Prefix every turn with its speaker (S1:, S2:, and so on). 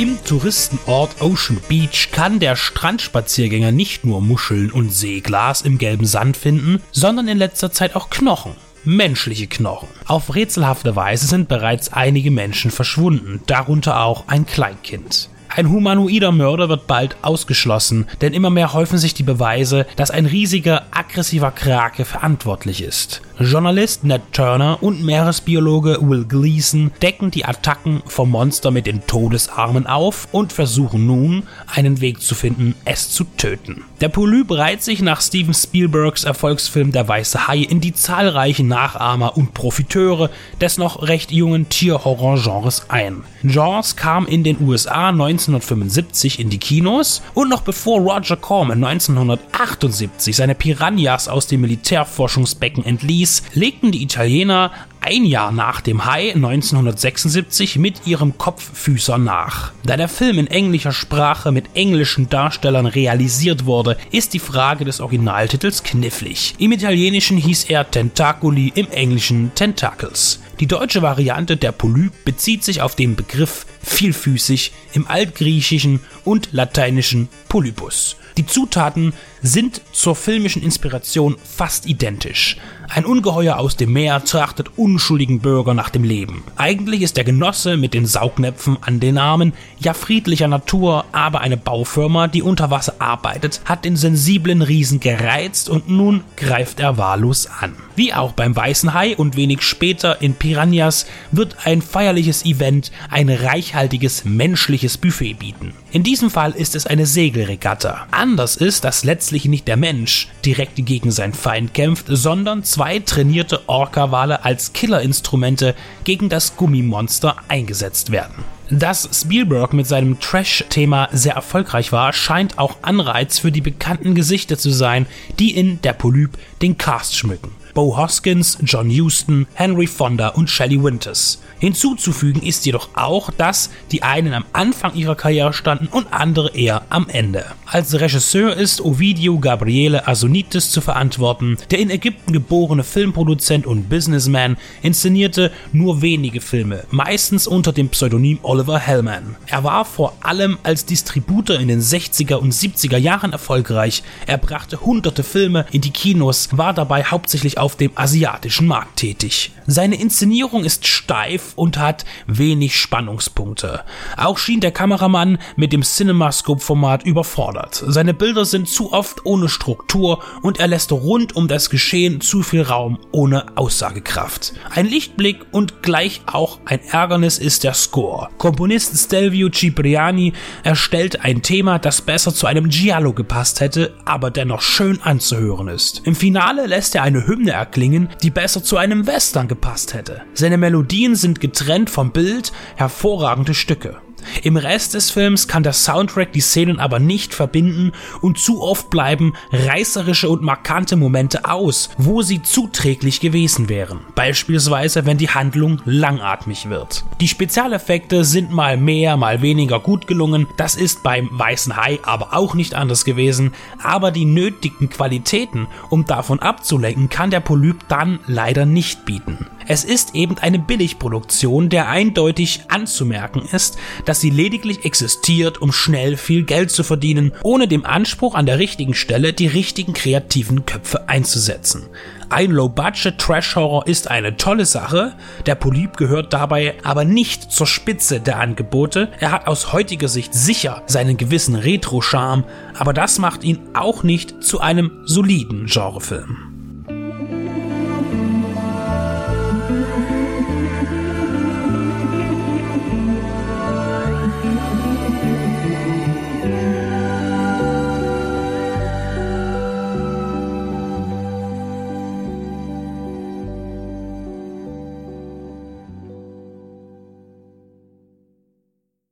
S1: Im Touristenort Ocean Beach kann der Strandspaziergänger nicht nur Muscheln und Seeglas im gelben Sand finden, sondern in letzter Zeit auch Knochen. Menschliche Knochen. Auf rätselhafte Weise sind bereits einige Menschen verschwunden, darunter auch ein Kleinkind. Ein humanoider Mörder wird bald ausgeschlossen, denn immer mehr häufen sich die Beweise, dass ein riesiger, aggressiver Krake verantwortlich ist. Journalist Ned Turner und Meeresbiologe Will Gleason decken die Attacken vom Monster mit den Todesarmen auf und versuchen nun, einen Weg zu finden, es zu töten. Der Polyp reiht sich nach Steven Spielbergs Erfolgsfilm Der Weiße Hai in die zahlreichen Nachahmer und Profiteure des noch recht jungen Tierhorror-Genres ein. Jaws kam in den USA 1975 in die Kinos und noch bevor Roger Corman 1978 seine Piranhas aus dem Militärforschungsbecken entließ, legten die Italiener ein Jahr nach dem Hai 1976 mit ihrem Kopffüßer nach. Da der Film in englischer Sprache mit englischen Darstellern realisiert wurde, ist die Frage des Originaltitels knifflig. Im Italienischen hieß er Tentacoli, im Englischen Tentacles. Die deutsche Variante der Polyp bezieht sich auf den Begriff vielfüßig im Altgriechischen und Lateinischen Polypus. Die Zutaten sind zur filmischen Inspiration fast identisch. Ein Ungeheuer aus dem Meer trachtet unschuldigen Bürger nach dem Leben. Eigentlich ist der Genosse mit den Saugnäpfen an den Armen ja friedlicher Natur, aber eine Baufirma, die unter Wasser arbeitet, hat den sensiblen Riesen gereizt und nun greift er wahllos an. Wie auch beim Weißen Hai und wenig später in Piranhas wird ein feierliches Event ein reichhaltiges menschliches Buffet bieten. In diesem Fall ist es eine Segelregatta. Anders ist, dass letztlich nicht der Mensch direkt gegen seinen Feind kämpft, sondern zwei trainierte Orca-Wale als Killerinstrumente gegen das Gummimonster eingesetzt werden. Dass Spielberg mit seinem Trash-Thema sehr erfolgreich war, scheint auch Anreiz für die bekannten Gesichter zu sein, die in Der Polyp den Cast schmücken. Bo Hoskins, John Huston, Henry Fonda und Shelley Winters. Hinzuzufügen ist jedoch auch, dass die einen am Anfang ihrer Karriere standen und andere eher am Ende. Als Regisseur ist Ovidio Gabriele Asonitis zu verantworten. Der in Ägypten geborene Filmproduzent und Businessman inszenierte nur wenige Filme, meistens unter dem Pseudonym Oliver Hellman. Er war vor allem als Distributor in den 60er und 70er Jahren erfolgreich. Er brachte hunderte Filme in die Kinos, war dabei hauptsächlich auf dem asiatischen Markt tätig. Seine Inszenierung ist steif und hat wenig Spannungspunkte. Auch schien der Kameramann mit dem CinemaScope-Format überfordert. Seine Bilder sind zu oft ohne Struktur und er lässt rund um das Geschehen zu viel Raum ohne Aussagekraft. Ein Lichtblick und gleich auch ein Ärgernis ist der Score. Komponist Stelvio Cipriani erstellt ein Thema, das besser zu einem Giallo gepasst hätte, aber dennoch schön anzuhören ist. Im Finale lässt er eine Hymne erklingen, die besser zu einem Western gepasst hätte. Seine Melodien sind getrennt vom Bild, hervorragende Stücke. Im Rest des Films kann der Soundtrack die Szenen aber nicht verbinden und zu oft bleiben reißerische und markante Momente aus, wo sie zuträglich gewesen wären. Beispielsweise, wenn die Handlung langatmig wird. Die Spezialeffekte sind mal mehr, mal weniger gut gelungen. Das ist beim Weißen Hai aber auch nicht anders gewesen. Aber die nötigen Qualitäten, um davon abzulenken, kann der Polyp dann leider nicht bieten. Es ist eben eine Billigproduktion, der eindeutig anzumerken ist, dass sie lediglich existiert, um schnell viel Geld zu verdienen, ohne dem Anspruch an der richtigen Stelle die richtigen kreativen Köpfe einzusetzen. Ein Low-Budget-Trash-Horror ist eine tolle Sache, der Polyp gehört dabei aber nicht zur Spitze der Angebote. Er hat aus heutiger Sicht sicher seinen gewissen Retro-Charme, aber das macht ihn auch nicht zu einem soliden Genrefilm.